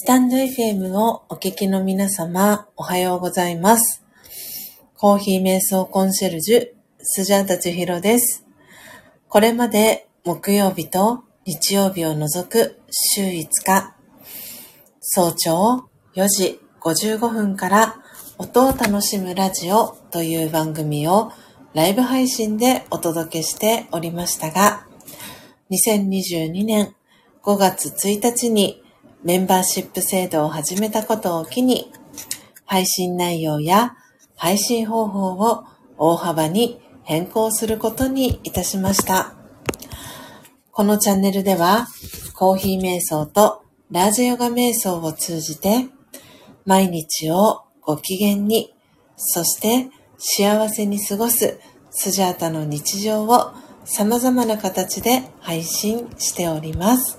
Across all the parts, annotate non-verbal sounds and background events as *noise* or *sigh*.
スタンド FM をお聞きの皆様、おはようございます。コーヒー瞑想コンシェルジュ、スジャータチヒロです。これまで木曜日と日曜日を除く週5日、早朝4時55分から音を楽しむラジオという番組をライブ配信でお届けしておりましたが、2022年5月1日にメンバーシップ制度を始めたことを機に、配信内容や配信方法を大幅に変更することにいたしました。このチャンネルでは、コーヒー瞑想とラージヨガ瞑想を通じて、毎日をご機嫌に、そして幸せに過ごすスジャータの日常を様々な形で配信しております。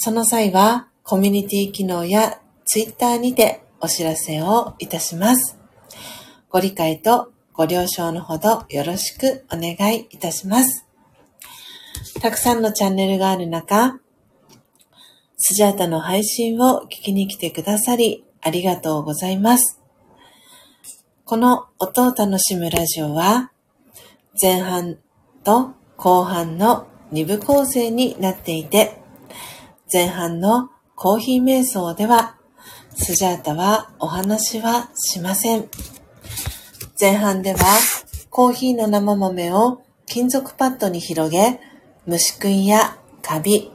その際は、コミュニティ機能やツイッターにてお知らせをいたします。ご理解とご了承のほどよろしくお願いいたします。たくさんのチャンネルがある中、スジャータの配信を聞きに来てくださり、ありがとうございます。この音を楽しむラジオは、前半と後半の2部構成になっていて、前半のコーヒー瞑想では、スジャータはお話はしません。前半では、コーヒーの生豆を金属パッドに広げ、虫食いやカビ、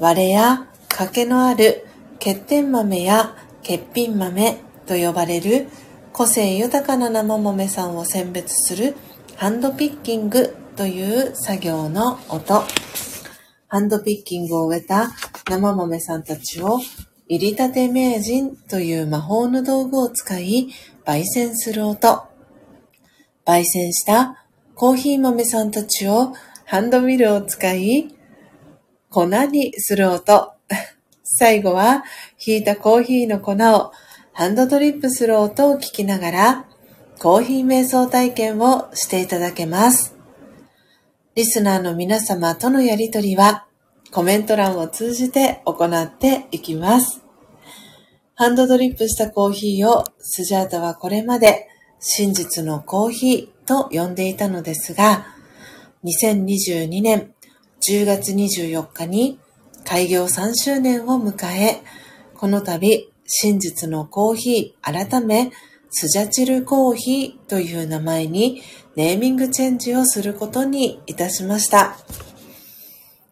割れや欠けのある欠点豆や欠品豆と呼ばれる個性豊かな生豆さんを選別するハンドピッキングという作業の音。ハンドピッキングを終えた生豆さんたちを、入りたて名人という魔法の道具を使い、焙煎する音。焙煎したコーヒー豆さんたちをハンドミルを使い、粉にする音。最後は、引いたコーヒーの粉をハンドドリップする音を聞きながら、コーヒー瞑想体験をしていただけます。リスナーの皆様とのやりとりはコメント欄を通じて行っていきます。ハンドドリップしたコーヒーをスジャータはこれまで真実のコーヒーと呼んでいたのですが、2022年10月24日に開業3周年を迎え、この度真実のコーヒー改めスジャチルコーヒーという名前にネーミングチェンジをすることにいたしました。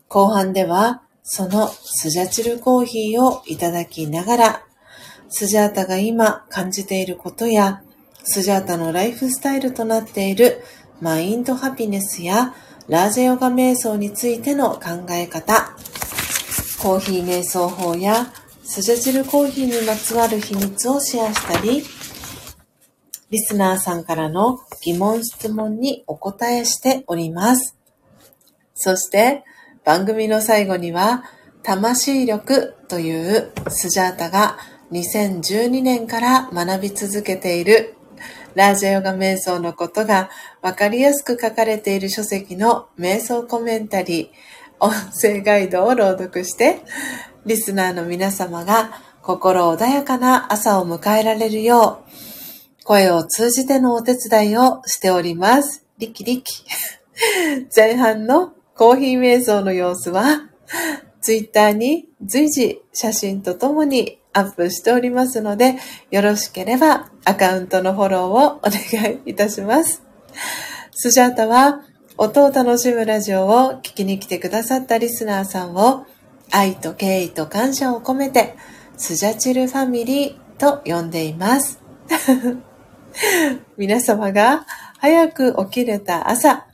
後半ではそのスジャチルコーヒーをいただきながら、スジャータが今感じていることや、スジャータのライフスタイルとなっているマインドハピネスやラージェヨガ瞑想についての考え方、コーヒー瞑想法やスジャチルコーヒーにまつわる秘密をシェアしたり、リスナーさんからの疑問質問にお答えしております。そして、番組の最後には、魂力というスジャータが2012年から学び続けているラージャヨガ瞑想のことがわかりやすく書かれている書籍の瞑想コメンタリー、音声ガイドを朗読して、リスナーの皆様が心穏やかな朝を迎えられるよう、声を通じてのお手伝いをしております。リキリキ。*laughs* 前半のコーヒー瞑想の様子は、ツイッターに随時写真とともにアップしておりますので、よろしければアカウントのフォローをお願いいたします。スジャータは音を楽しむラジオを聞きに来てくださったリスナーさんを愛と敬意と感謝を込めてスジャチルファミリーと呼んでいます。*laughs* 皆様が早く起きれた朝、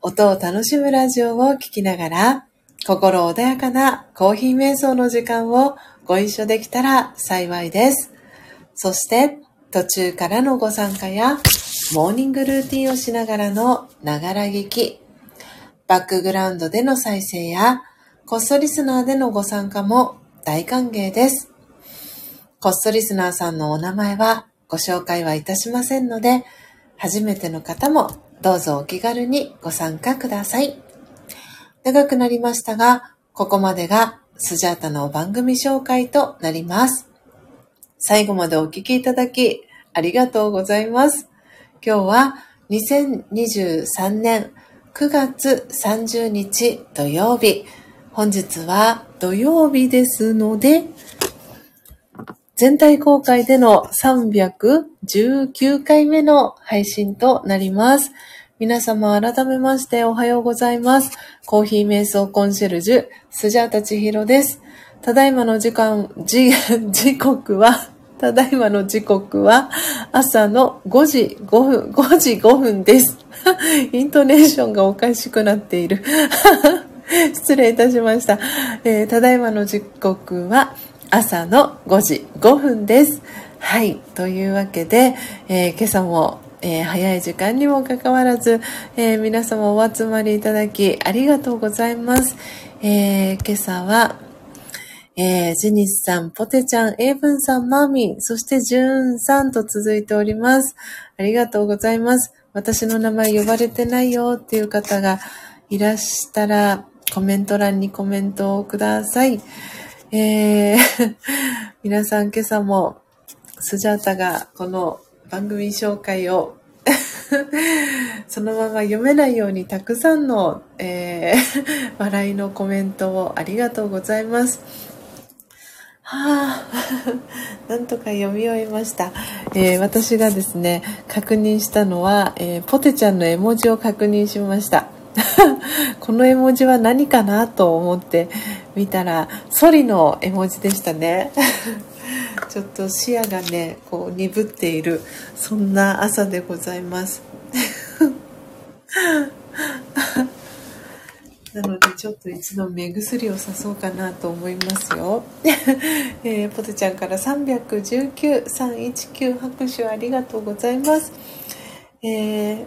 音を楽しむラジオを聴きながら、心穏やかなコーヒー瞑想の時間をご一緒できたら幸いです。そして、途中からのご参加や、モーニングルーティンをしながらのながら聞き、バックグラウンドでの再生や、コストリスナーでのご参加も大歓迎です。コストリスナーさんのお名前はご紹介はいたしませんので、初めての方もどうぞお気軽にご参加ください。長くなりましたが、ここまでがスジャータの番組紹介となります。最後までお聞きいただきありがとうございます。今日は2023年9月30日土曜日。本日は土曜日ですので、全体公開での319回目の配信となります。皆様改めましておはようございます。コーヒー瞑想コンシェルジュ、スジャータチヒロです。ただいまの時間、時、*laughs* 時刻は、*laughs* ただいまの時刻は朝の5時5分、5時5分です。*laughs* イントネーションがおかしくなっている。失礼いたしました。えー、ただいまの時刻は朝の5時5分です。はい。というわけで、えー、今朝もえー、早い時間にもかかわらず、えー、皆様お集まりいただきありがとうございます。え、今朝は、え、ジニスさん、ポテちゃん、エイブンさん、マーミン、そしてジューンさんと続いております。ありがとうございます。私の名前呼ばれてないよっていう方がいらしたら、コメント欄にコメントをください。えー、*laughs* 皆さん今朝もスジャータがこの番組紹介を *laughs* そのまま読めないようにたくさんの、えー、*laughs* 笑いのコメントをありがとうございます。はあ、なんとか読み終えました、えー、私がですね、確認したのは、えー、ポテちゃんの絵文字を確認しました。この絵文字は何かなと思って見たら、ソリの絵文字でしたね。*laughs* ちょっと視野がねこう鈍っているそんな朝でございます。*laughs* なのでちょっと一度目薬をさそうかなと思いますよ、*laughs* えー、ポテちゃんから319319拍手ありがとうございます。えー、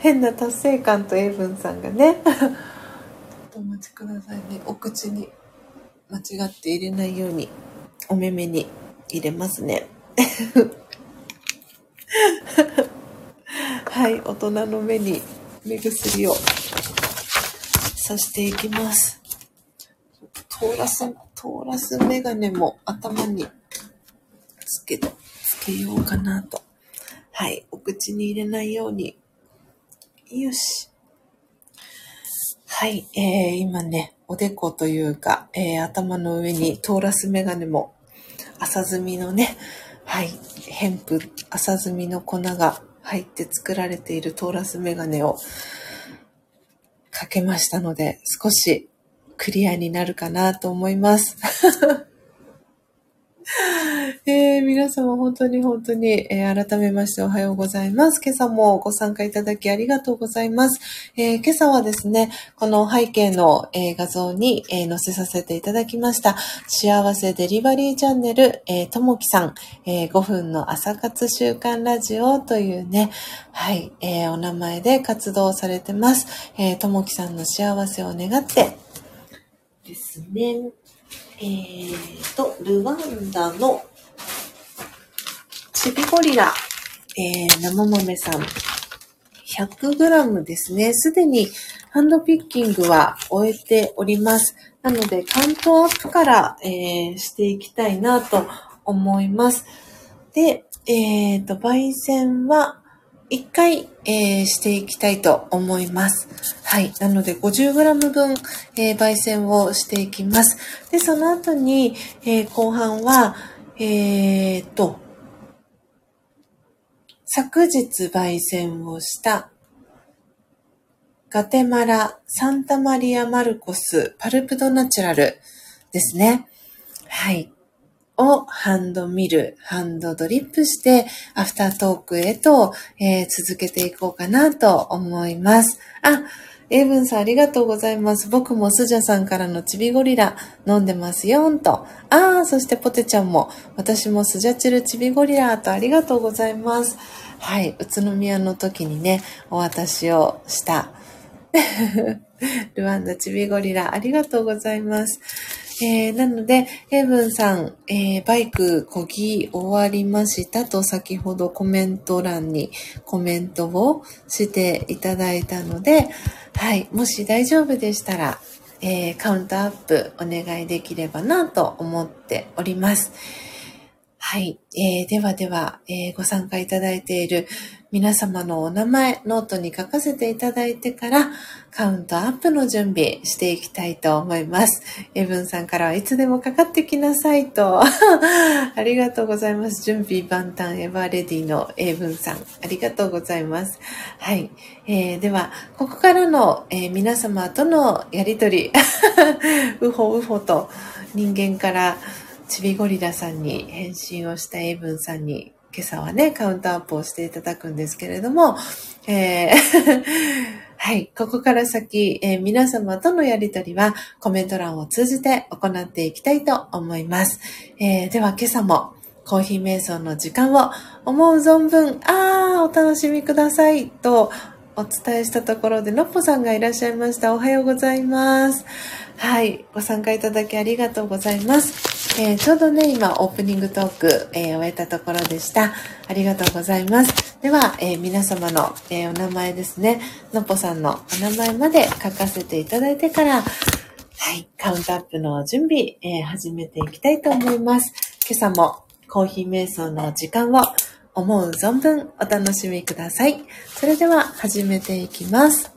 変な達成感と英文さんがねとお待ちくださいねお口に間違って入れないようにお目目に入れますね。*laughs* はい、大人の目に目薬をさしていきます。通らす、通らすメガネも頭につけ、つけようかなと。はい、お口に入れないように。よし。はい、えー、今ね、おでこというか、えー、頭の上にトーラスメガネも浅摘みのね、はい、ヘンプ、浅摘みの粉が入って作られているトーラスメガネをかけましたので、少しクリアになるかなと思います。*laughs* えー、皆様本当に本当に、えー、改めましておはようございます。今朝もご参加いただきありがとうございます。えー、今朝はですね、この背景の、え画像に、え載せさせていただきました。幸せデリバリーチャンネル、えともきさん、え5分の朝活習慣ラジオというね、はい、えお名前で活動されてます。えともきさんの幸せを願って、ですね。えーと、ルワンダのチビゴリラ、えー、生豆さん、100g ですね。すでにハンドピッキングは終えております。なので、関東アップから、えー、していきたいなと思います。で、えっ、ー、と、焙煎は1回、えー、していきたいと思います。はい。なので 50g 分、えー、焙煎をしていきます。で、その後に、えー、後半は、えー、と、昨日焙煎をしたガテマラ、サンタマリア・マルコス、パルプドナチュラルですね。はい。をハンドミル、ハンドドリップして、アフタートークへと、えー、続けていこうかなと思います。あ、エイブンさんありがとうございます。僕もスジャさんからのチビゴリラ飲んでますよんと。ああ、そしてポテちゃんも、私もスジャチルチビゴリラとありがとうございます。はい、宇都宮の時にね、お渡しをした。*laughs* ルワンダチビゴリラ、ありがとうございます。えー、なので、ヘブンさん、えー、バイクこぎ終わりましたと先ほどコメント欄にコメントをしていただいたので、はい、もし大丈夫でしたら、えー、カウントアップお願いできればなと思っております。はい。えー、ではでは、え、ご参加いただいている皆様のお名前、ノートに書かせていただいてから、カウントアップの準備していきたいと思います。エブンさんからはいつでもかかってきなさいと。*laughs* ありがとうございます。準備万端 ever ready のエブンさん。ありがとうございます。はい。えー、では、ここからの、えー、皆様とのやりとり、うほうほと人間からちびゴリラさんに返信をしたエイブンさんに今朝はね、カウントアップをしていただくんですけれども、えー *laughs* はい。ここから先、えー、皆様とのやりとりはコメント欄を通じて行っていきたいと思います。えー、では今朝もコーヒー瞑想の時間を思う存分、あー、お楽しみくださいとお伝えしたところで、のっぽさんがいらっしゃいました。おはようございます。はい。ご参加いただきありがとうございます。えー、ちょうどね、今、オープニングトーク、えー、終えたところでした。ありがとうございます。では、えー、皆様の、えお名前ですね、のっぽさんのお名前まで書かせていただいてから、はい、カウントアップの準備、え始めていきたいと思います。今朝もコーヒー瞑想の時間を思う存分お楽しみください。それでは始めていきます。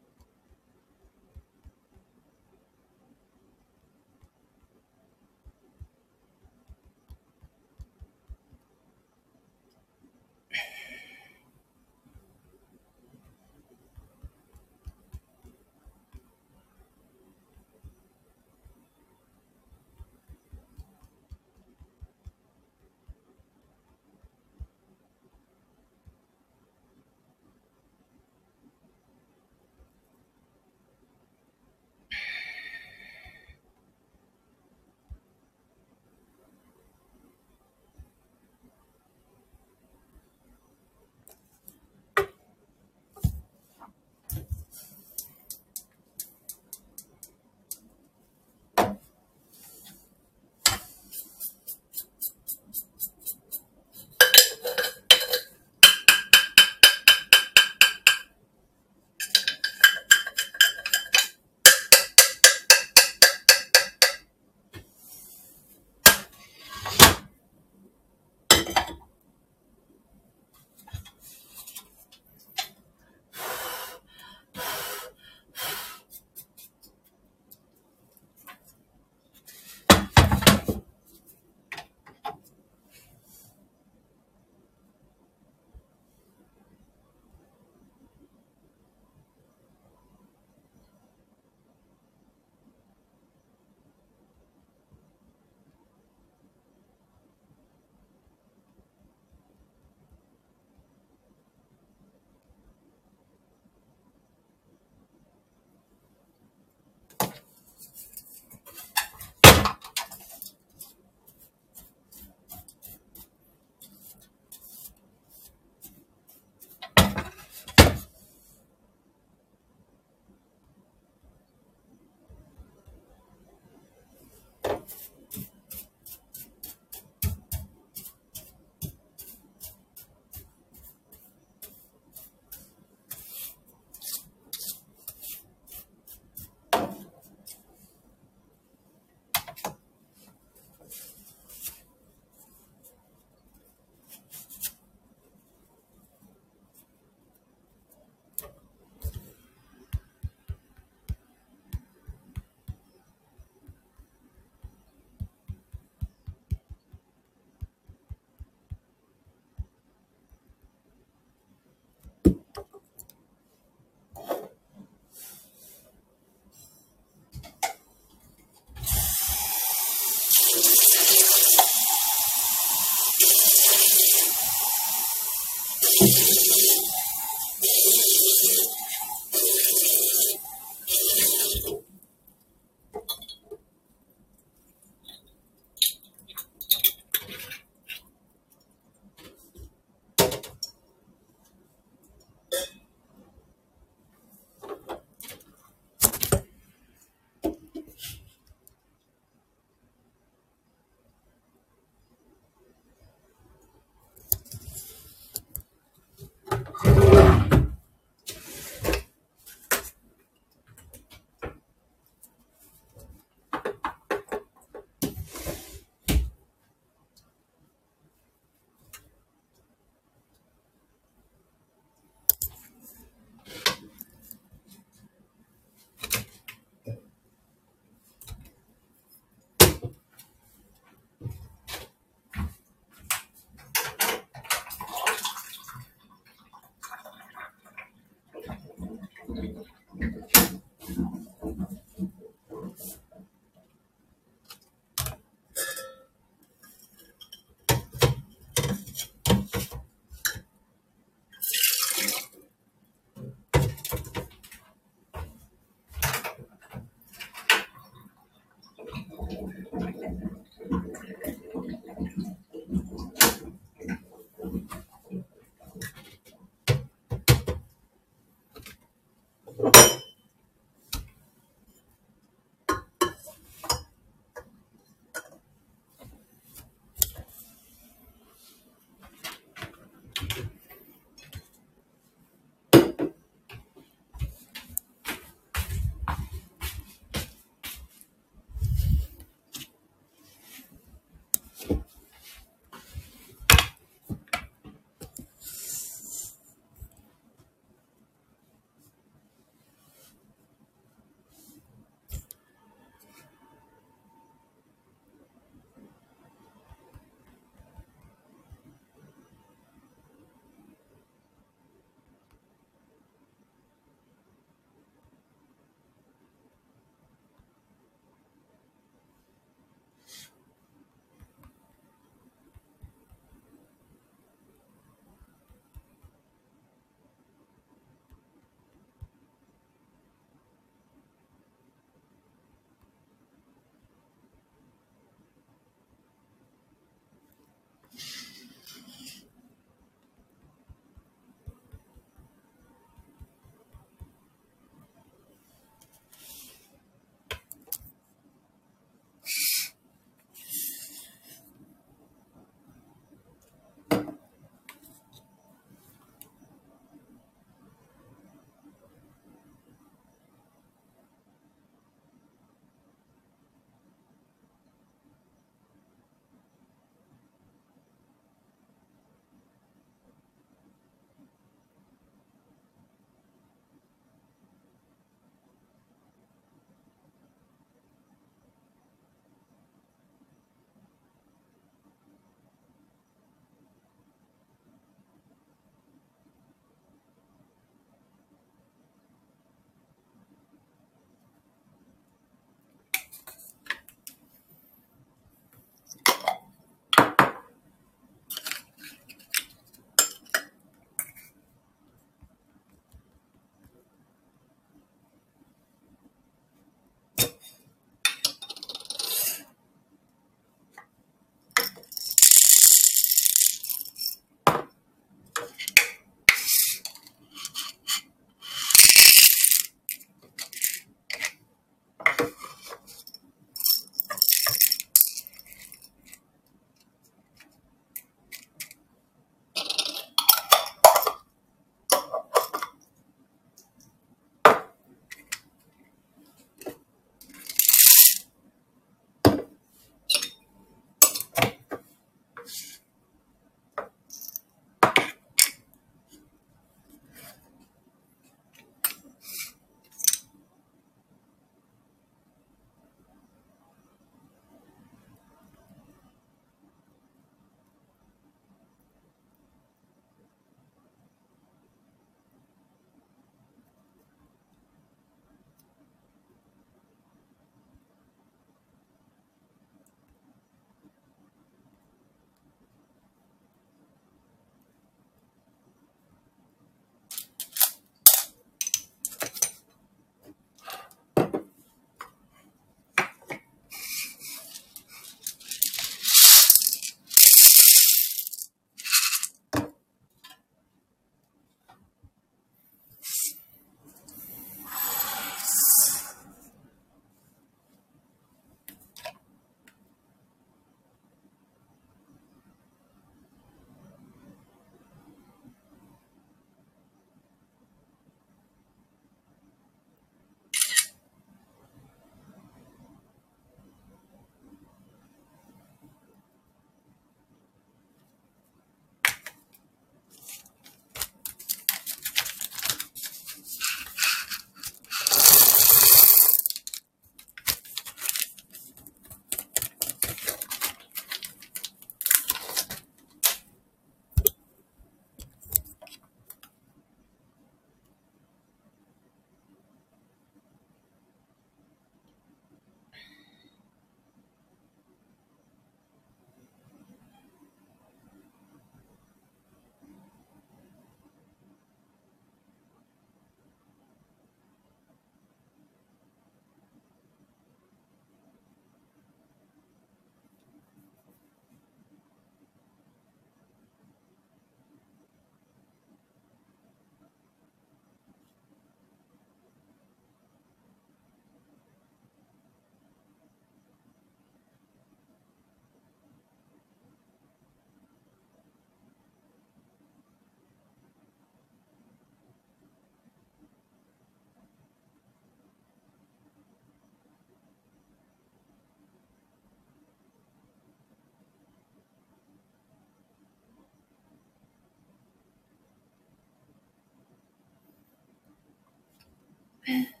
Yeah.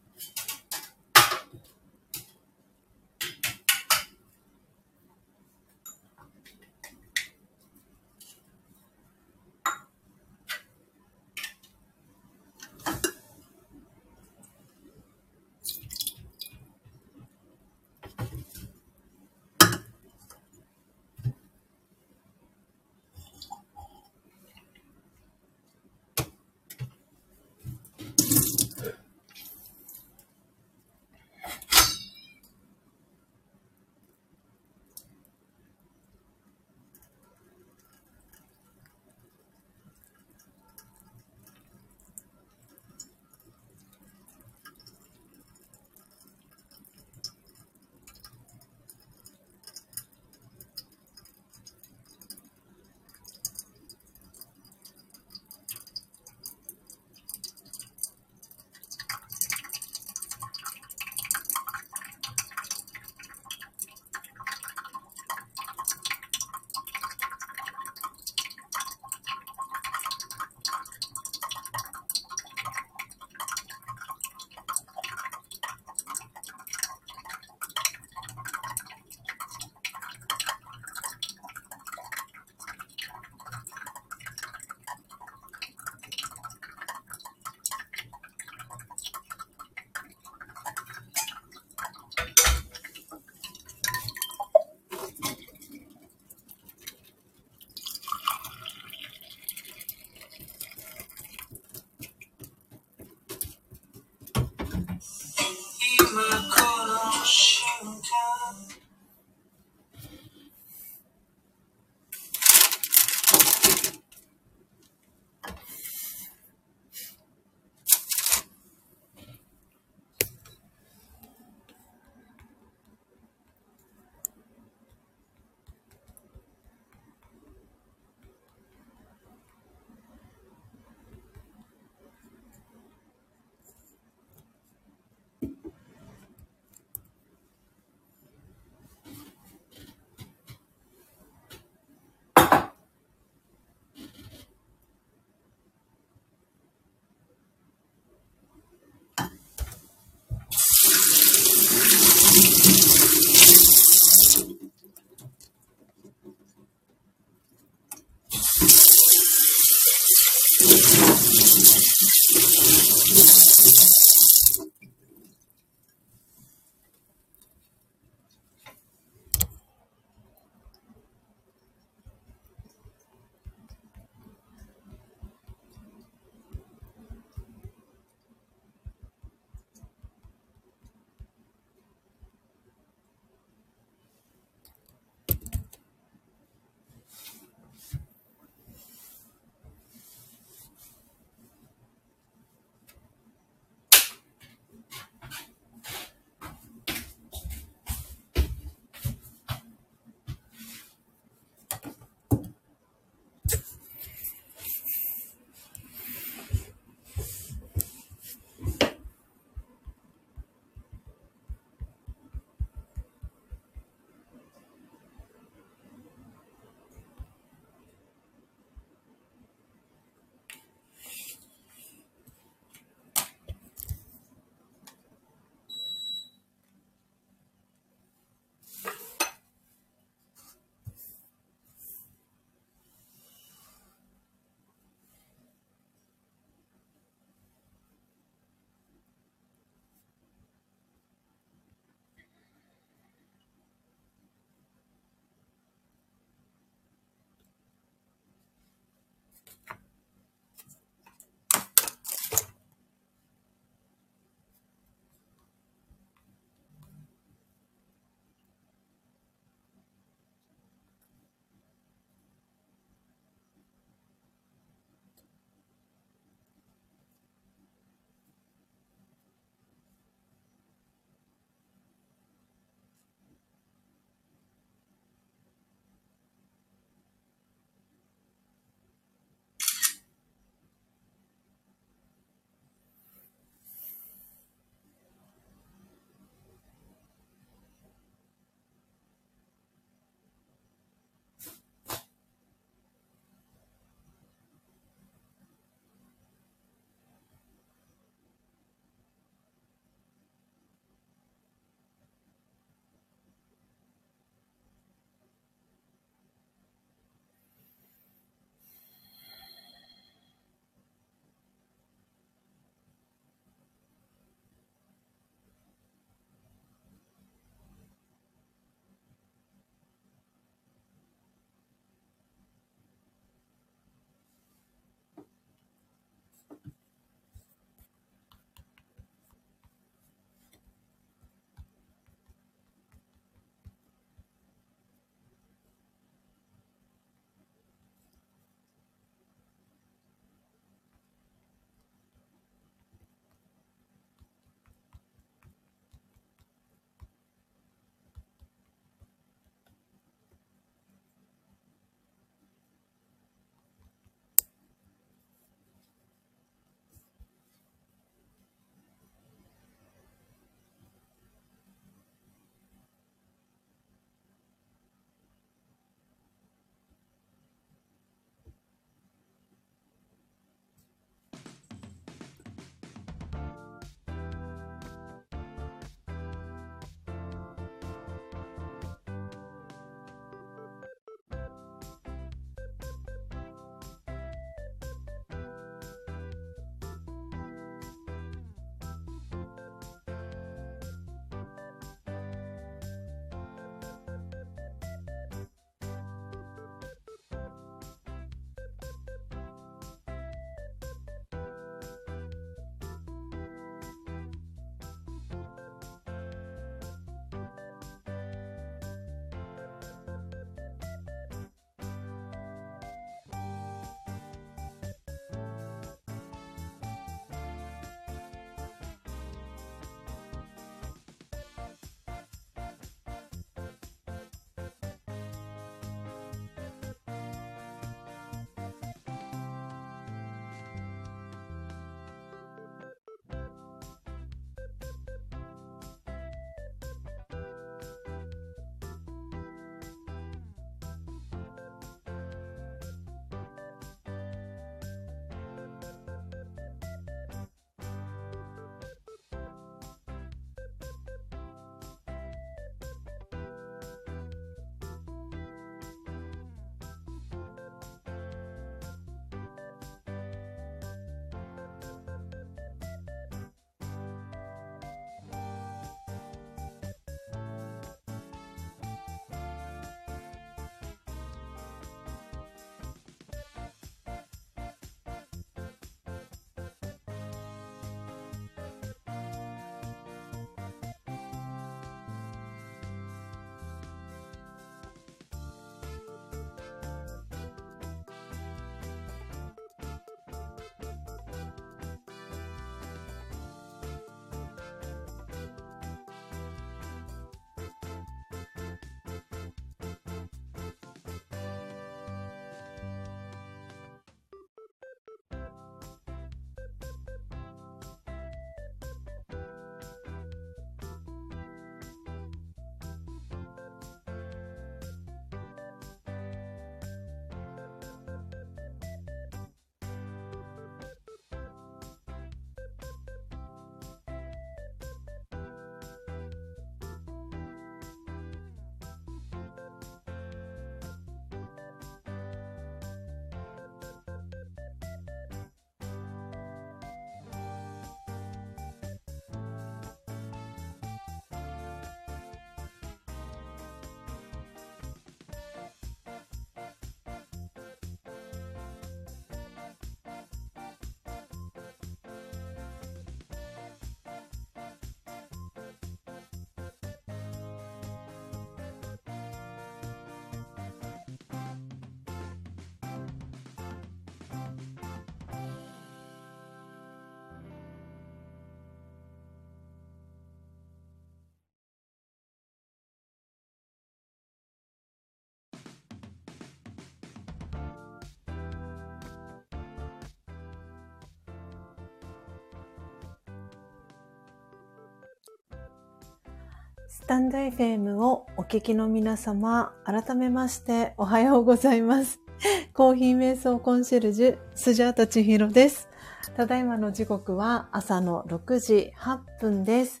スタンド FM をお聞きの皆様、改めましておはようございます。*laughs* コーヒー瞑想コンシェルジュ、スジャータチヒロです。ただいまの時刻は朝の6時8分です。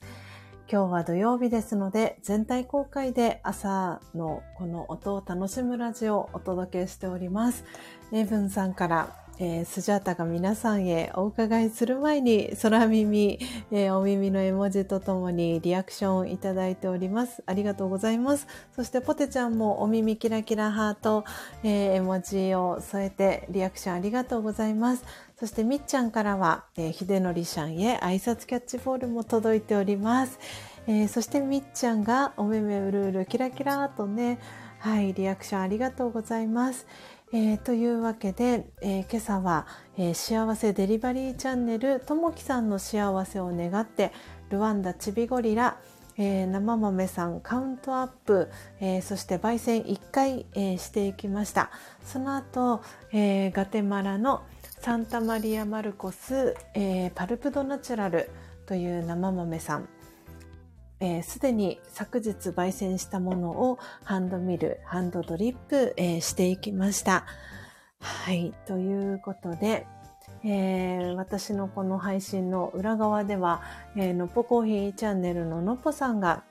今日は土曜日ですので、全体公開で朝のこの音を楽しむラジオをお届けしております。エイブンさんからえー、スジャータが皆さんへお伺いする前に空耳、えー、お耳の絵文字とともにリアクションいただいております。ありがとうございます。そしてポテちゃんもお耳キラキラハート、えー、絵文字を添えてリアクションありがとうございます。そしてみっちゃんからは、えー、ひでのりさんへ挨拶キャッチボールも届いております。えー、そしてみっちゃんがお目目うるうるキラキラとね、はい、リアクションありがとうございます。えー、というわけで、えー、今朝は、えー、幸せデリバリーチャンネルともきさんの幸せを願ってルワンダチビゴリラ、えー、生豆さんカウントアップ、えー、そして焙煎1回、えー、していきました。その後、えー、ガテマラのサンタマリア・マルコス、えー、パルプドナチュラルという生豆さん。す、で、に昨日焙煎したものをハンドミル、ハンドドリップ、えー、していきました。はい。ということで、えー、私のこの配信の裏側では、えー、のっぽコーヒーチャンネルののっぽさんが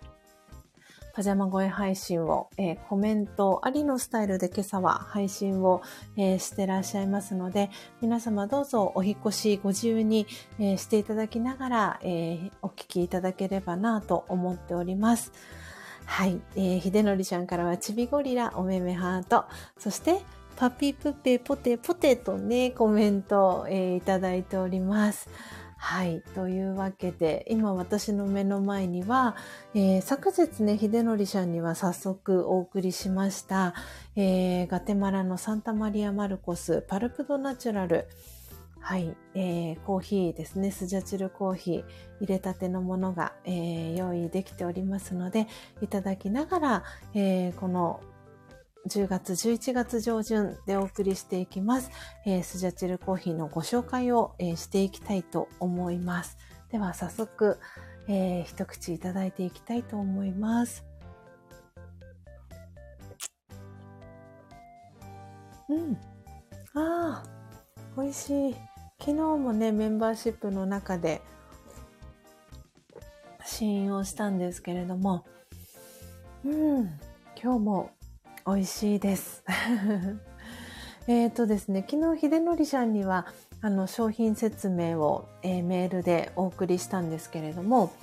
パジャマ声配信を、えー、コメントありのスタイルで今朝は配信を、えー、してらっしゃいますので、皆様どうぞお引越しご自由に、えー、していただきながら、えお聞きいただければなと思っております。はい。えー、ひでのりちゃんからはちびゴリラ、おめめハート、そして、パピプペポテポテとね、コメント、えー、いただいております。はい。というわけで、今私の目の前には、えー、昨日ね、秀則さんには早速お送りしました、えー、ガテマラのサンタマリア・マルコス、パルプドナチュラル、はい、えー、コーヒーですね、スジャチルコーヒー、入れたてのものが、えー、用意できておりますので、いただきながら、えー、この10月、11月上旬でお送りしていきます。えー、スジャチルコーヒーのご紹介を、えー、していきたいと思います。では早速、えー、一口いただいていきたいと思います。うん。ああ、美味しい。昨日もね、メンバーシップの中で試飲をしたんですけれども、うん、今日も美味しいです。*laughs* えっとですね、昨日、秀則さんには、あの、商品説明を、えー、メールでお送りしたんですけれども、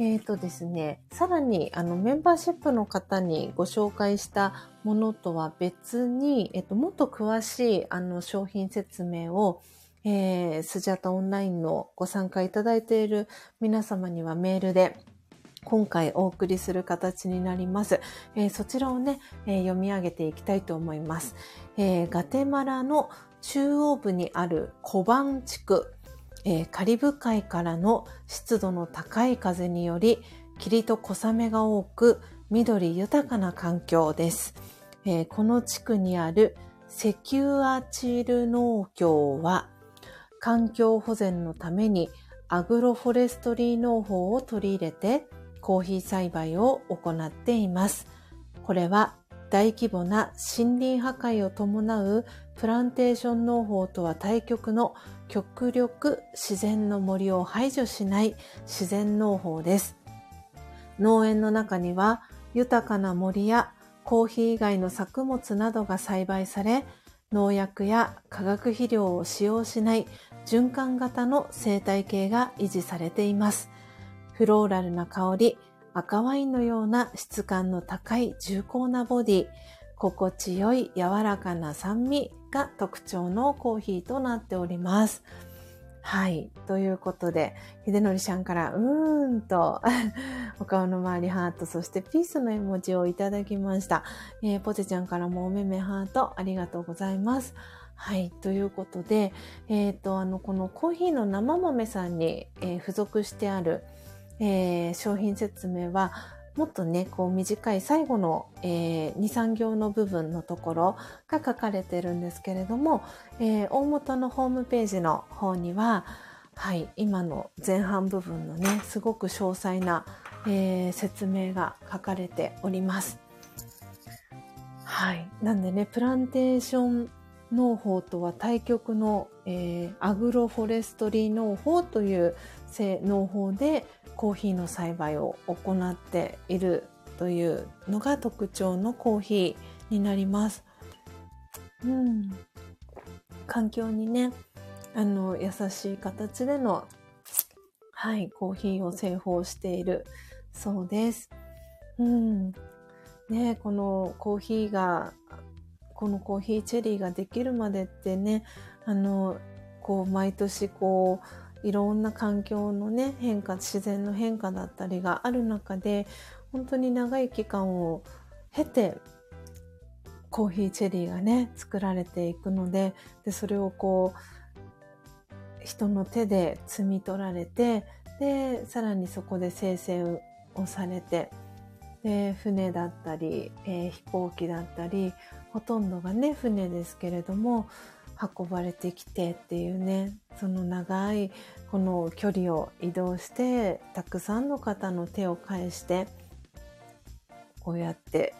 えっ、ー、とですね、さらに、あの、メンバーシップの方にご紹介したものとは別に、えっ、ー、と、もっと詳しい、あの、商品説明を、えー、スジャタオンラインのご参加いただいている皆様にはメールで、今回お送りする形になります。えー、そちらをね、えー、読み上げていきたいと思います。えー、ガテマラの中央部にある小番地区、えカリブ海からの湿度の高い風により、霧と小雨が多く、緑豊かな環境です。えこの地区にあるセキュアチル農協は、環境保全のためにアグロフォレストリー農法を取り入れて、コーヒー栽培を行っています。これは大規模な森林破壊を伴うプランテーション農法とは対極の極力自然の森を排除しない自然農法です。農園の中には豊かな森やコーヒー以外の作物などが栽培され、農薬や化学肥料を使用しない循環型の生態系が維持されています。フローラルな香り、赤ワインのような質感の高い重厚なボディ、心地よい柔らかな酸味が特徴のコーヒーとなっております。はい。ということで、秀則さんから、うーんと *laughs* お顔の周りハート、そしてピースの絵文字をいただきました。えー、ポテちゃんからもおめめハート、ありがとうございます。はい。ということで、えっ、ー、と、あの、このコーヒーの生豆さんに、えー、付属してある、えー、商品説明は、もっとね、こう短い最後の、えー、2、3行の部分のところが書かれてるんですけれども、えー、大元のホームページの方には、はい、今の前半部分のね、すごく詳細な、えー、説明が書かれております。はい。なんでね、プランテーション農法とは対極の、えー、アグロフォレストリー農法という農法でコーヒーの栽培を行っているというのが特徴のコーヒーになります。うん。環境にね、あの、優しい形での、はい、コーヒーを製法しているそうです。うん。ね、このコーヒーがこのコーヒーチェリーができるまでってね、あの、こう、毎年こう、いろんな環境のね、変化、自然の変化だったりがある中で、本当に長い期間を経て、コーヒーチェリーがね、作られていくので、で、それをこう、人の手で摘み取られて、で、さらにそこで生成をされて、で、船だったり、えー、飛行機だったり、ほとんどがね、船ですけれども、運ばれてきてっていうね、その長いこの距離を移動して、たくさんの方の手を返して、こうやって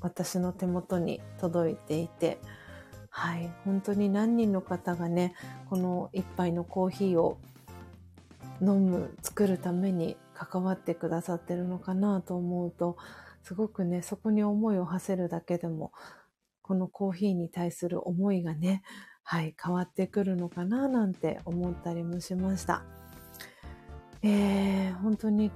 私の手元に届いていて、はい、本当に何人の方がね、この一杯のコーヒーを飲む、作るために関わってくださってるのかなと思うと、すごくね、そこに思いを馳せるだけでも、このコーヒーに対する思いがね、はい、変わってくるのかななんて思ったりもしました。えー、本当に、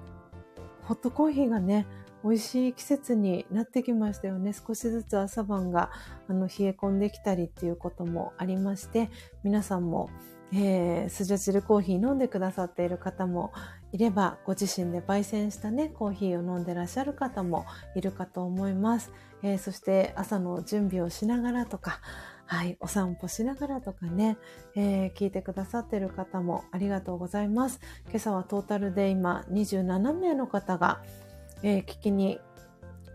ホットコーヒーがね、美味しい季節になってきましたよね。少しずつ朝晩があの冷え込んできたりっていうこともありまして、皆さんもえー、スジャチルコーヒー飲んでくださっている方もいれば、ご自身で焙煎したね、コーヒーを飲んでらっしゃる方もいるかと思います。えー、そして朝の準備をしながらとか、はい、お散歩しながらとかね、えー、聞いてくださっている方もありがとうございます。今朝はトータルで今27名の方が、えー、聞きに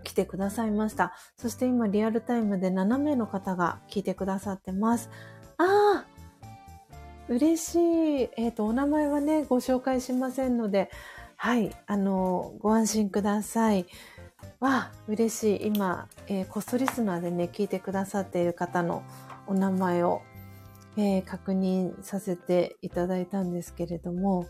来てくださいました。そして今リアルタイムで7名の方が聞いてくださってます。ああ嬉しい。えっ、ー、と、お名前はね、ご紹介しませんので、はい、あの、ご安心ください。わあ、嬉しい。今、えー、コストリスナーでね、聞いてくださっている方のお名前を、えー、確認させていただいたんですけれども、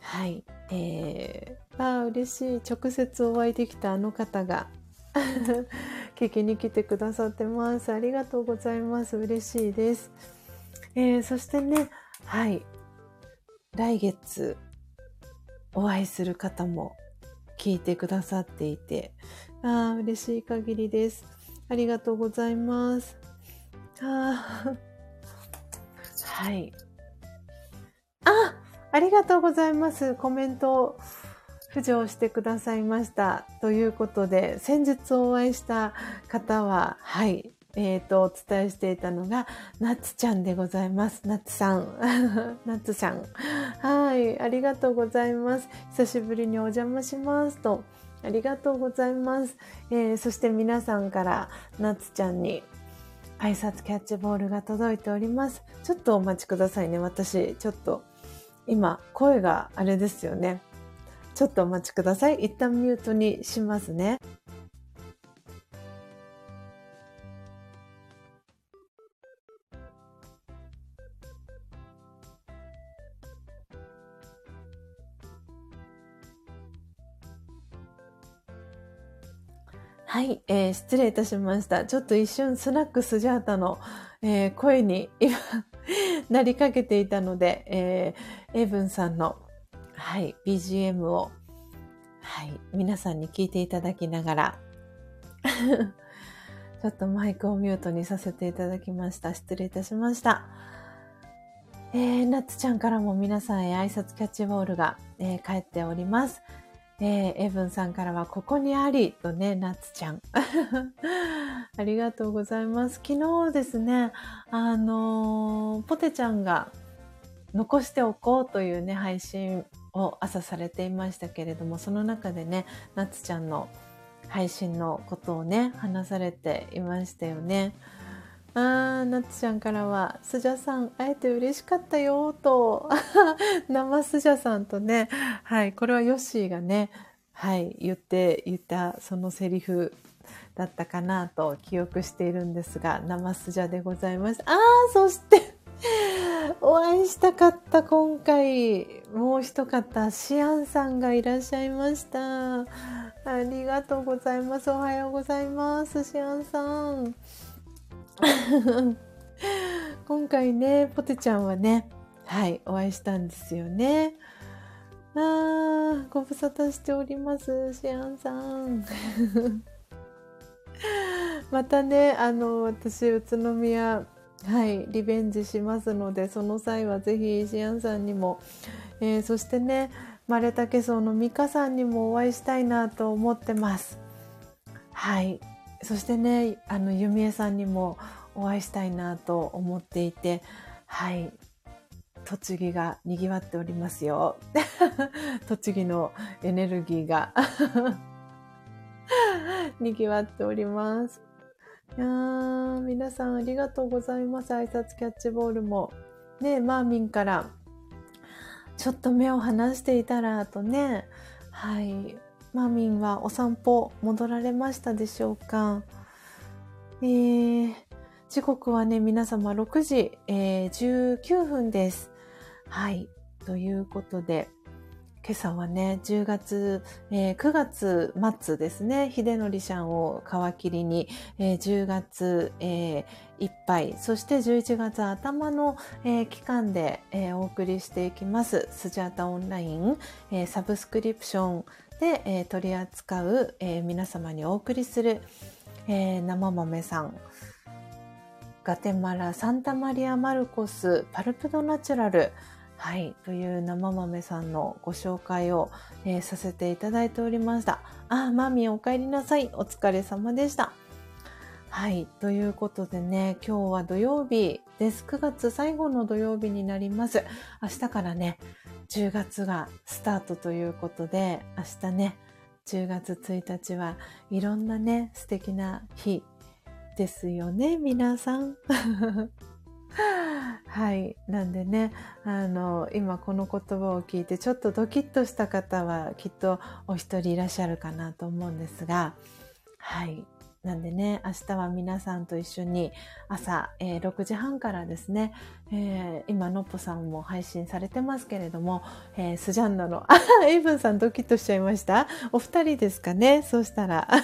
はい、えー、ああ、嬉しい。直接お会いできたあの方が、*laughs* 聞きに来てくださってます。ありがとうございます。嬉しいです。えー、そしてね、はい。来月、お会いする方も聞いてくださっていて、ああ、嬉しい限りです。ありがとうございます。あ、*laughs* はい。あありがとうございます。コメント浮上してくださいました。ということで、先日お会いした方は、はい、えっ、ー、と、お伝えしていたのが、ナッツちゃんでございます。ナッツさん。*laughs* ナッツさん。はい。ありがとうございます。久しぶりにお邪魔しますと。ありがとうございます。えー、そして皆さんからナッツちゃんに挨拶キャッチボールが届いております。ちょっとお待ちくださいね。私、ちょっと今、声があれですよね。ちょっとお待ちください。一旦ミュートにしますね。はい、えー、失礼いたしました。ちょっと一瞬スナックスジャータの、えー、声に今 *laughs* なりかけていたので、えー、エブンさんの、はい、BGM を、はい、皆さんに聞いていただきながら *laughs* ちょっとマイクをミュートにさせていただきました。失礼いたしました。えー、ナッツちゃんからも皆さんへ挨拶キャッチボールが、えー、帰っております。えー、エブンさんからは、ここにありとね、ナッツちゃん。*laughs* ありがとうございます。昨日ですね、あのー、ポテちゃんが残しておこうというね、配信を朝されていましたけれども、その中でね、ナッツちゃんの配信のことをね、話されていましたよね。あー、ナッツちゃんからは、スジャさん、会えて嬉しかったよ、と、*laughs* 生スジャさんとね、はい、これはヨッシーがね、はい、言って、言ったそのセリフだったかなと記憶しているんですが、生スジャでございます。ああ、そしてお会いしたかった今回、もう一方、シアンさんがいらっしゃいました。ありがとうございます。おはようございます、シアンさん。*laughs* 今回ね、ポテちゃんはね、はい、お会いしたんですよね。あー、ご無沙汰しております、シアンさん。*laughs* またね、あの、私、宇都宮、はい、リベンジしますので、その際はぜひ、シアンさんにも、えー、そしてね、マレタケソウのミカさんにもお会いしたいなと思ってます。はい。そしてね、あの、ユミエさんにもお会いしたいなと思っていて、はい。栃木が賑わっておりますよ。*laughs* 栃木のエネルギーが *laughs* 賑わっております。いやー、皆さんありがとうございます。挨拶キャッチボールも。ねマーミンから、ちょっと目を離していたら、とね、はい。マミンはお散歩戻られましたでしょうか？えー、時刻はね、皆様6時、えー、19分です。はい。ということで、今朝はね、10月、えー、9月末ですね、秀則シャンを皮切りに、えー、10月、えー、いっぱい、そして11月頭の、えー、期間で、えー、お送りしていきます、スジャータオンライン、えー、サブスクリプションで、えー、取り扱う、えー、皆様にお送りする、えー、生豆さん、ガテマラ、サンタマリア・マルコス、パルプドナチュラル、はい。という生豆さんのご紹介を、えー、させていただいておりました。あ、マミお帰りなさい。お疲れ様でした。はい。ということでね、今日は土曜日です。9月最後の土曜日になります。明日からね、10月がスタートということで、明日ね、10月1日はいろんなね、素敵な日ですよね、皆さん。*laughs* はい。なんでね、あの、今この言葉を聞いてちょっとドキッとした方はきっとお一人いらっしゃるかなと思うんですが、はい。なんでね、明日は皆さんと一緒に朝、えー、6時半からですね、えー、今、のっぽさんも配信されてますけれども、えー、スジャンナの、あ、エイブンさんドキッとしちゃいました？お二人ですかね？そうしたら。*laughs*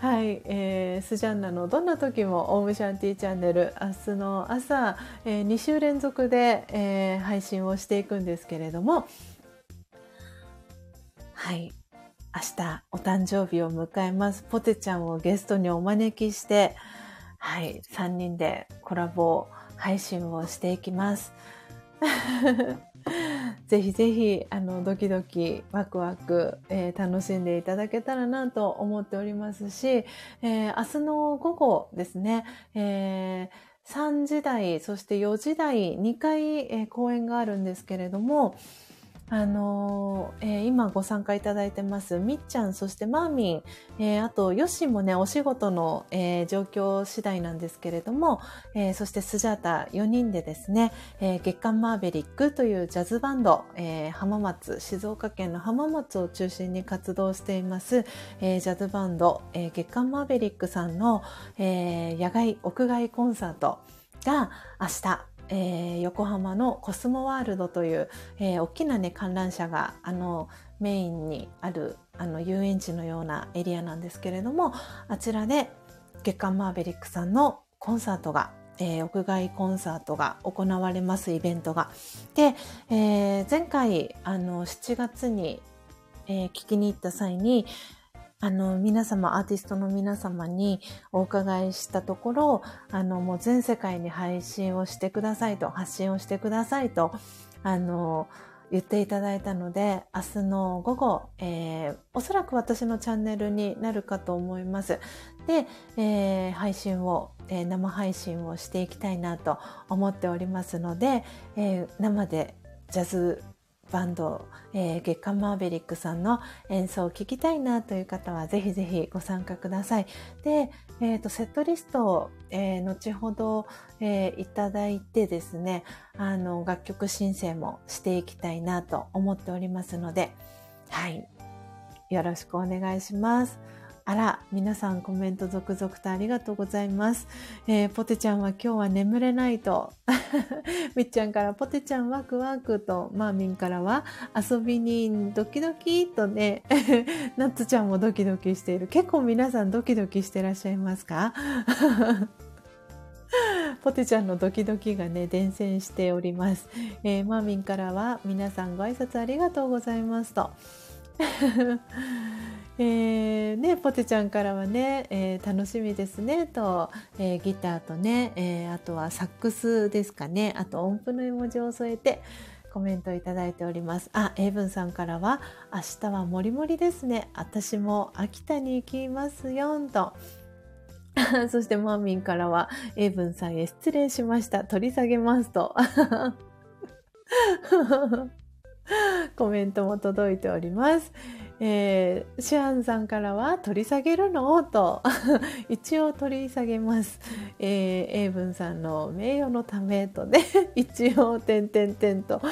はい、えー、スジャンナのどんな時もオームシャンティーチャンネル明日の朝、えー、2週連続で、えー、配信をしていくんですけれども。はい。明日お誕生日を迎えます。ポテちゃんをゲストにお招きしてはい3人でコラボ配信をしていきます。*laughs* ぜひぜひ、あの、ドキドキ、ワクワク、えー、楽しんでいただけたらなと思っておりますし、えー、明日の午後ですね、えー、3時台、そして4時台、2回、えー、講演があるんですけれども、あのー、えー、今ご参加いただいてます、みっちゃん、そしてマーミン、えー、あと、ヨッシーもね、お仕事の、え状況次第なんですけれども、えそしてスジャータ4人でですね、え月刊マーベリックというジャズバンド、え浜松、静岡県の浜松を中心に活動しています、えジャズバンド、え月刊マーベリックさんの、え野外、屋外コンサートが明日、えー、横浜のコスモワールドという、えー、大きなね観覧車があのメインにあるあの遊園地のようなエリアなんですけれどもあちらで月刊マーベリックさんのコンサートがえー、屋外コンサートが行われますイベントが。で、えー、前回あの7月に、えー、聞きに行った際にあの、皆様、アーティストの皆様にお伺いしたところ、あの、もう全世界に配信をしてくださいと、発信をしてくださいと、あの、言っていただいたので、明日の午後、えー、おそらく私のチャンネルになるかと思います。で、えー、配信を、えー、生配信をしていきたいなと思っておりますので、えー、生でジャズバンド、えー、月刊マーベリックさんの演奏を聴きたいなという方はぜひぜひご参加ください。で、えっ、ー、と、セットリストを、えー、後ほど、えー、いただいてですね、あの、楽曲申請もしていきたいなと思っておりますので、はい。よろしくお願いします。あら、皆さんコメント続々とありがとうございます。えー、ポテちゃんは今日は眠れないと。*laughs* みっちゃんからポテちゃんワクワクと、マーミンからは遊びにドキドキとね、*laughs* ナッツちゃんもドキドキしている。結構皆さんドキドキしてらっしゃいますか？*laughs* ポテちゃんのドキドキがね、伝染しております。えー、マーミンからは皆さんご挨拶ありがとうございますと。えー、ね、ポテちゃんからはね、えー、楽しみですねと、えー、ギターとね、えあとはサックスですかね、あと音符の絵文字を添えてコメントいただいております。あ、エイブンさんからは、明日はもりもりですね。私も秋田に行きますよ、と。*laughs* そしてマーミンからは、エイブンさんへ失礼しました。取り下げますと。*laughs* コメントも届いております。えー、シアンさんからは取り下げるの？と *laughs* 一応取り下げます。えー、エイブンさんの名誉のためとね、*laughs* 一応点々点と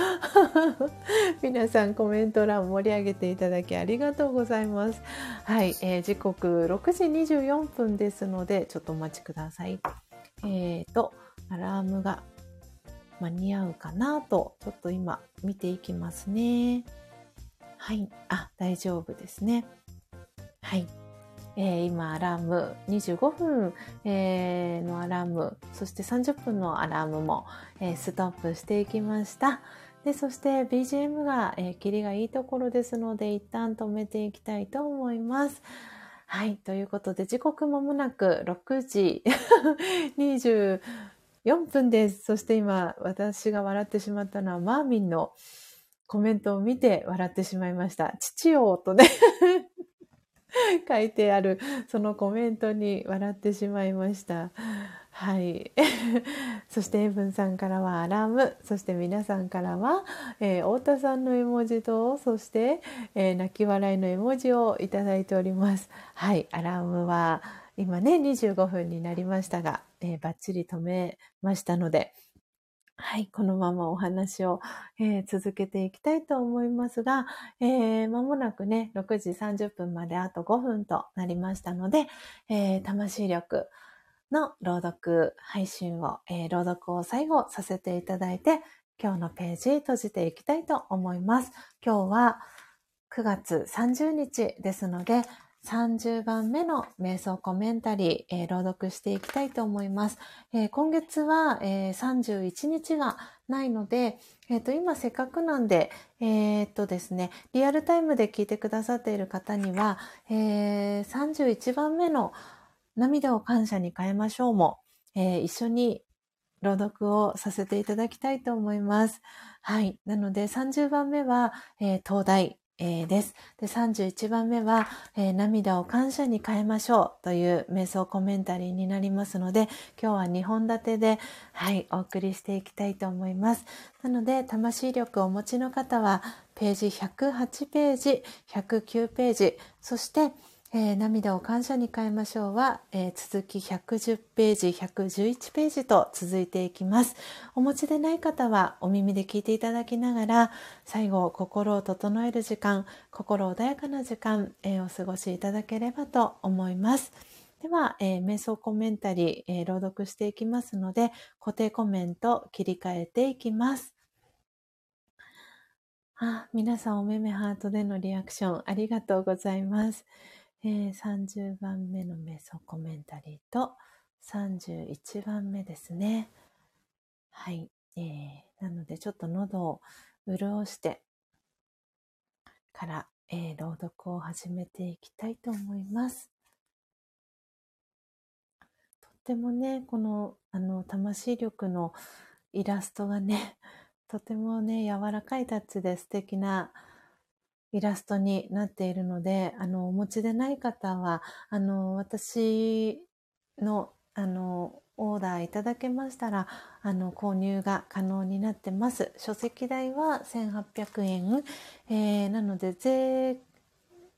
*laughs* 皆さんコメント欄盛り上げていただきありがとうございます。はい、えー、時刻6時24分ですので、ちょっとお待ちください。えーと、アラームが間に合うかなと、ちょっと今見ていきますね。はい。あ、大丈夫ですね。はい。えー、今、アラーム、25分、えー、のアラーム、そして30分のアラームも、えー、ストップしていきました。で、そして BGM が、えー、キリがいいところですので、一旦止めていきたいと思います。はい。ということで、時刻ももなく6時 *laughs* 24分です。そして今、私が笑ってしまったのは、マーミンのコメントを見て笑ってしまいました。父よとね *laughs* 書いてあるそのコメントに笑ってしまいました。はい。*laughs* そして、エブンさんからはアラーム、そして皆さんからは、えー、太田さんの絵文字と、そして、えー、泣き笑いの絵文字をいただいております。はい。アラームは、今ね、25分になりましたが、えー、バッチリ止めましたので、はい、このままお話を、えー、続けていきたいと思いますが、えー、間もなくね、6時30分まであと5分となりましたので、えー、魂力の朗読配信を、えー、朗読を最後させていただいて、今日のページ閉じていきたいと思います。今日は9月30日ですので、30番目の瞑想コメンタリー、えー、朗読していきたいと思います。えー、今月は、えー、31日がないので、えーと、今せっかくなんで、えー、っとですね、リアルタイムで聞いてくださっている方には、えー、31番目の涙を感謝に変えましょうも、えー、一緒に朗読をさせていただきたいと思います。はい。なので30番目は、えー、東大、えー、です。で、31番目は、えー、涙を感謝に変えましょうという瞑想コメンタリーになりますので、今日は2本立てで、はい、お送りしていきたいと思います。なので、魂力をお持ちの方は、ページ108ページ、109ページ、そして、えー、涙を感謝に変えましょうは、えー、続き110ページ、111ページと続いていきます。お持ちでない方はお耳で聞いていただきながら、最後、心を整える時間、心穏やかな時間、えー、お過ごしいただければと思います。では、瞑想コメンタリー、えー、朗読していきますので、固定コメント切り替えていきます。あ、皆さんおめめハートでのリアクションありがとうございます。えー、30番目の瞑想コメンタリーと31番目ですね。はい。えー、なのでちょっと喉を潤してから、えー、朗読を始めていきたいと思います。とってもね、この、あの、魂力のイラストがね、*laughs* とてもね、柔らかいタッチで素敵なイラストになっているので、あの、お持ちでない方は、あの、私の、あの、オーダーいただけましたら、あの、購入が可能になってます。書籍代は1800円。えー、なので、税、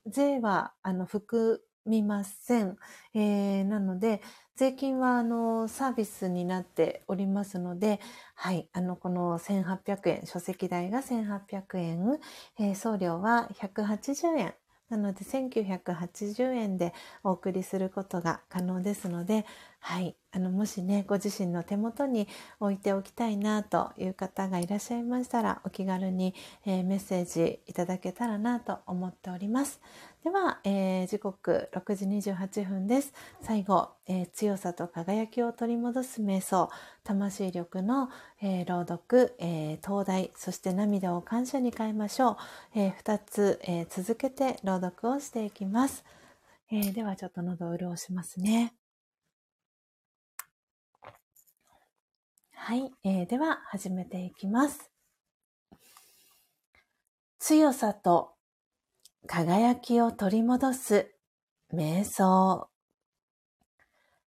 税は、あの、含みません。えー、なので、税金は、あの、サービスになっておりますので、はい、あの、この1800円、書籍代が1800円、えー、送料は180円なので1980円でお送りすることが可能ですので、はい、あのもしねご自身の手元に置いておきたいなという方がいらっしゃいましたらお気軽に、えー、メッセージいただけたらなと思っております。では、えー、時刻6時28分です。最後、えー、強さと輝きを取り戻す瞑想、魂力の、えー、朗読、え東大、そして涙を感謝に変えましょう。え2つ、え続けて朗読をしていきます。えではちょっと喉を潤しますね。はい、えー、では始めていきます。強さと輝きを取り戻す瞑想。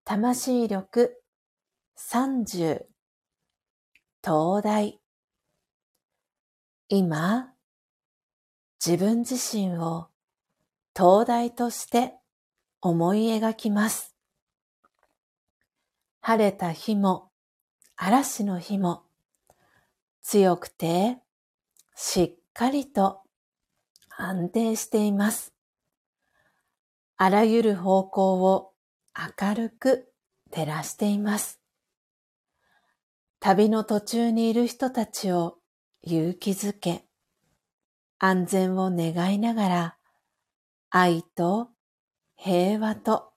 魂力30東大今、自分自身を東大として思い描きます。晴れた日も嵐の日も強くてしっかりと安定しています。あらゆる方向を明るく照らしています。旅の途中にいる人たちを勇気づけ、安全を願いながら、愛と平和と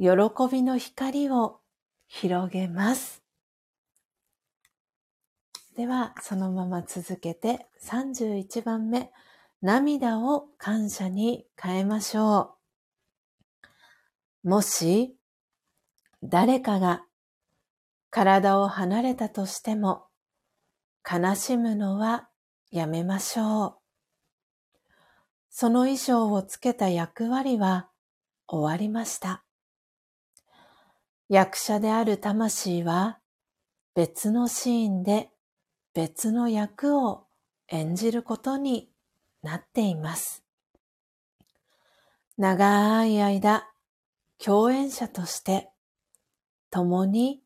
喜びの光を広げます。では、そのまま続けて31番目、涙を感謝に変えましょう。もし、誰かが体を離れたとしても、悲しむのはやめましょう。その衣装をつけた役割は終わりました。役者である魂は別のシーンで別の役を演じることになっています。長い間、共演者として共に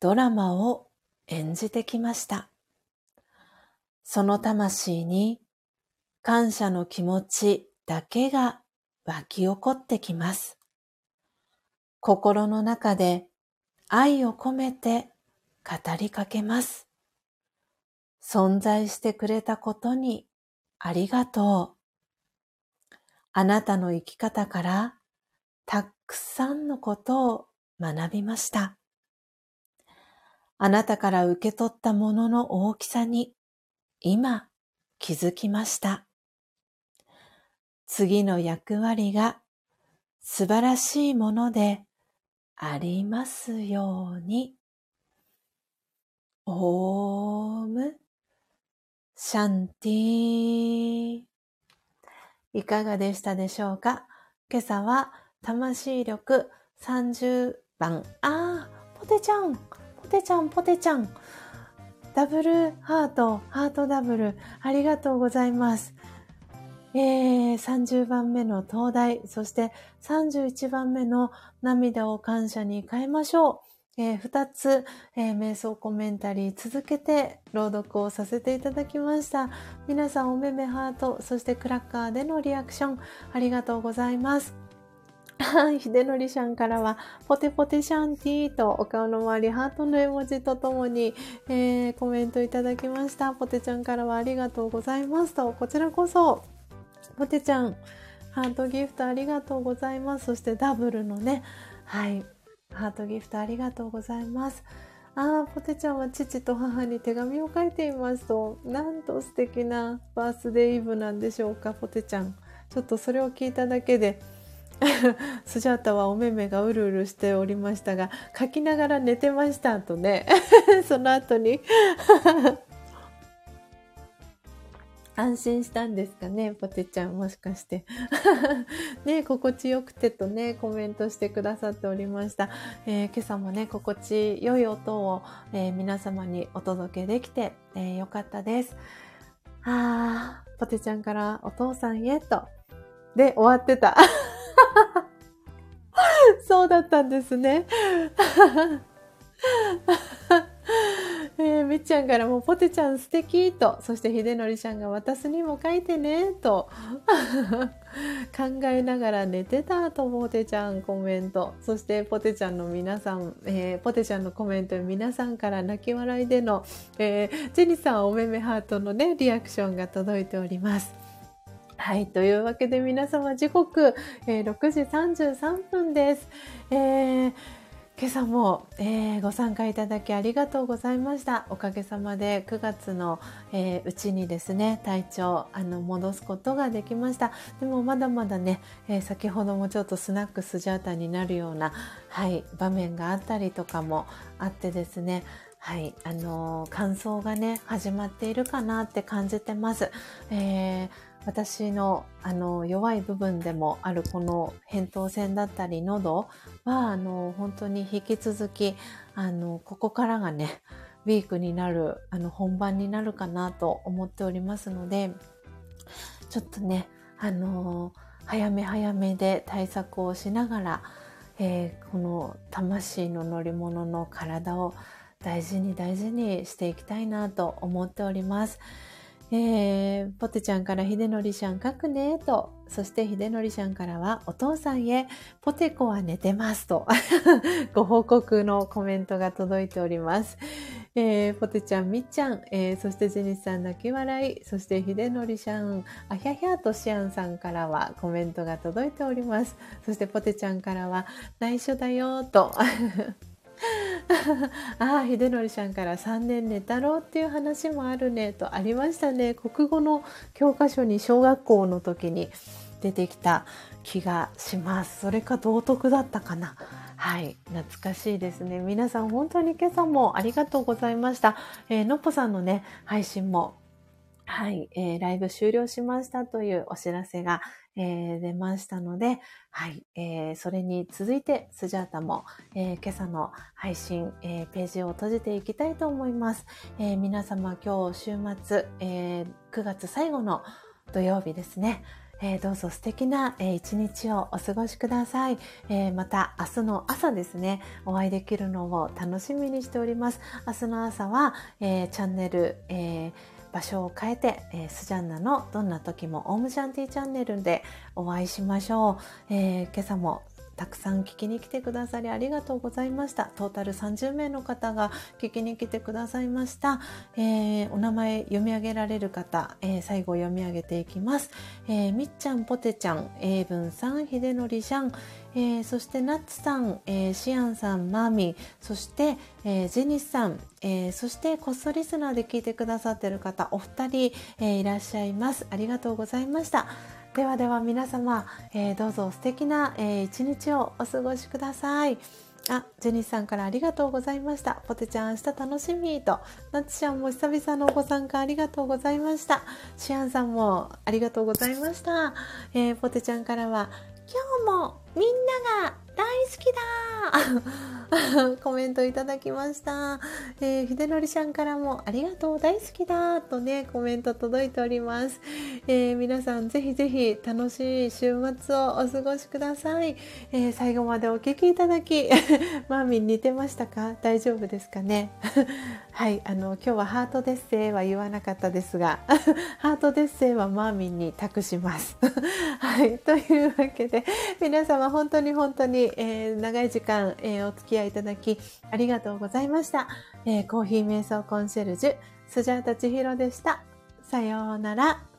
ドラマを演じてきました。その魂に感謝の気持ちだけが湧き起こってきます。心の中で愛を込めて語りかけます。存在してくれたことにありがとう。あなたの生き方からたくさんのことを学びました。あなたから受け取ったものの大きさに今気づきました。次の役割が素晴らしいものでありますように。オームシャンティいかがでしたでしょうか？今朝は魂力30番。あー、ポテちゃん、ポテちゃん、ポテちゃん。ダブルハート、ハートダブル。ありがとうございます。えー、30番目の東大、そして31番目の涙を感謝に変えましょう。えー、2つ、えー、瞑想コメンタリー続けて朗読をさせていただきました。皆さんおめめハート、そしてクラッカーでのリアクションありがとうございます。ひでのりさんからは、ポテポテシャンティーとお顔の周りハートの絵文字とともに、えー、コメントいただきました。ポテちゃんからはありがとうございますと、こちらこそ、ポテちゃん、ハートギフトありがとうございます。そしてダブルのね、はい、ハートギフトありがとうございます。ああ、ポテちゃんは父と母に手紙を書いていますと、なんと素敵なバースデーイブなんでしょうか、ポテちゃん。ちょっとそれを聞いただけで、*laughs* スジャータはお目目がうるうるしておりましたが、書きながら寝てましたとね、*laughs* その後に安心したんですかね、ポテちゃん、もしかして。*laughs* ね、心地よくてとね、コメントしてくださっておりました。えー、今朝もね、心地よい音を、えー、皆様にお届けできて、えー、よかったです。あー、ポテちゃんからお父さんへと。で、終わってた。*laughs* そうだったんですね。*laughs* えー、みっちゃんからもポテちゃん素敵と、そしてひでのりちゃんが私にも書いてねと、*laughs* 考えながら寝てたとポテちゃんコメント。そしてポテちゃんの皆さん、えー、ポテちゃんのコメント皆さんから泣き笑いでの、えー、ジェニさんおめめハートのね、リアクションが届いております。はい。というわけで皆様時刻、えー、6時33分です。えー今朝も、えー、ご参加いただきありがとうございました。おかげさまで9月の、えー、うちにですね、体調、あの、戻すことができました。でもまだまだね、えー、先ほどもちょっとスナックスジャータになるような、はい、場面があったりとかもあってですね、はい、あの乾燥がね、始まっているかなって感じてます。えー私のあの弱い部分でもあるこの扁桃腺だったり喉はあの本当に引き続きあのここからがねウィークになるあの本番になるかなと思っておりますのでちょっとねあの早め早めで対策をしながら、えー、この魂の乗り物の体を大事に大事にしていきたいなと思っております。えー、ポテちゃんからひでのりちゃん書くねと、そしてひでのりちゃんからはお父さんへポテコは寝てますと。*laughs* ご報告のコメントが届いております。えー、ポテちゃん、みっちゃん、えー、そしてジェニスさん泣き笑い、そしてひでのりちゃん、あひゃひゃとしあんさんからはコメントが届いております。そしてポテちゃんからは内緒だよと。*laughs* ああ、秀則さんから3年寝たろうっていう話もあるねとありましたね。国語の教科書に小学校の時に出てきた気がします。それか道徳だったかな。はい、懐かしいですね。皆さん本当に今朝もありがとうございました。えー、のっぽさんのね、配信もはい、えー、ライブ終了しましたというお知らせが、えー、出ましたので、はい、えー、それに続いてスジャータも、え今朝の配信、えページを閉じていきたいと思います。え皆様今日週末、え9月最後の土曜日ですね。えー、どうぞ素敵な、えー、一日をお過ごしください、えー、また明日の朝ですね、お会いできるのを楽しみにしております。明日の朝は、チャンネル、場所を変えて、えー、スジャンナのどんな時もオームシャンティチャンネルでお会いしましょう。えー、今朝もたくさん聞きに来てくださりありがとうございました。トータル30名の方が聞きに来てくださいました。えー、お名前読み上げられる方、えー、最後読み上げていきます。えー、みっちゃん、ぽてちゃん、英文さん、ひでのりちゃん、えー、そしてナッツさん、えー、シアンさん、マーミー、そして、えー、ジェニスさん、えー、そしてこっそリスナーで聞いてくださっている方、お二人、えー、いらっしゃいます。ありがとうございました。ではでは皆様、えー、どうぞ素敵な、えー、一日をお過ごしください。あ、ジェニスさんからありがとうございました。ポテちゃん明日楽しみと。ナッツちゃんも久々のご参加ありがとうございました。シアンさんもありがとうございました。えー、ポテちゃんからは、今日もみんなが大好きだ *laughs* コメントいただきました。えー、ひでのりちゃんからもありがとう大好きだとね、コメント届いております。えー、皆さんぜひぜひ楽しい週末をお過ごしください。えー、最後までお聴きいただき、*laughs* マーミン似てましたか？大丈夫ですかね？はい、あの、今日はハートデッセイは言わなかったですが、*laughs* ハートデッセイはマーミンに託します。*laughs* はい、というわけで、皆様本当に本当に、えー、長い時間、えー、お付き合いいただきありがとうございました。えー、コーヒー瞑想コンシェルジュ、スジャータ千尋でした。さようなら。